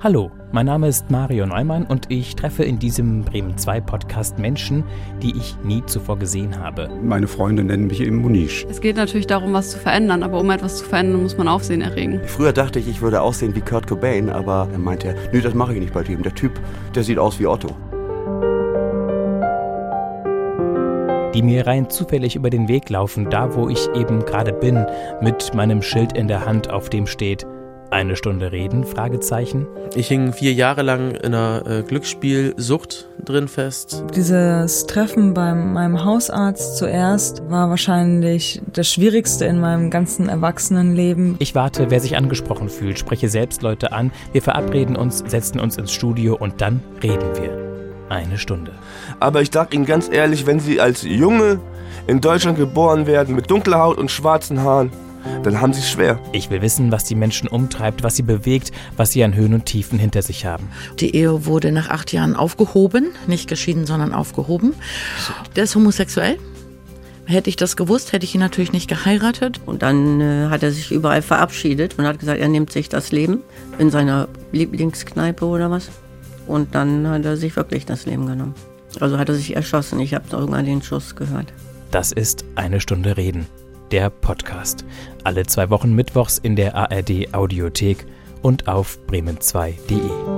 Hallo, mein Name ist Mario Neumann und ich treffe in diesem Bremen 2 Podcast Menschen, die ich nie zuvor gesehen habe. Meine Freunde nennen mich eben Munisch. Es geht natürlich darum, was zu verändern, aber um etwas zu verändern, muss man Aufsehen erregen. Früher dachte ich, ich würde aussehen wie Kurt Cobain, aber er meinte, nö, das mache ich nicht bei dem. Der Typ, der sieht aus wie Otto. die mir rein zufällig über den Weg laufen, da wo ich eben gerade bin, mit meinem Schild in der Hand, auf dem steht eine Stunde reden? Fragezeichen. Ich hing vier Jahre lang in einer äh, Glücksspielsucht drin fest. Dieses Treffen bei meinem Hausarzt zuerst war wahrscheinlich das Schwierigste in meinem ganzen Erwachsenenleben. Ich warte, wer sich angesprochen fühlt, spreche selbst Leute an. Wir verabreden uns, setzen uns ins Studio und dann reden wir. Eine Stunde. Aber ich sag Ihnen ganz ehrlich, wenn Sie als Junge in Deutschland geboren werden mit dunkler Haut und schwarzen Haaren, dann haben sie es schwer. Ich will wissen, was die Menschen umtreibt, was sie bewegt, was sie an Höhen und Tiefen hinter sich haben. Die Ehe wurde nach acht Jahren aufgehoben, nicht geschieden, sondern aufgehoben. Der ist homosexuell. Hätte ich das gewusst, hätte ich ihn natürlich nicht geheiratet. Und dann äh, hat er sich überall verabschiedet und hat gesagt, er nimmt sich das Leben in seiner Lieblingskneipe oder was. Und dann hat er sich wirklich das Leben genommen. Also hat er sich erschossen. Ich habe irgendwann den Schuss gehört. Das ist eine Stunde Reden der Podcast. Alle zwei Wochen mittwochs in der ARD Audiothek und auf bremen2.de.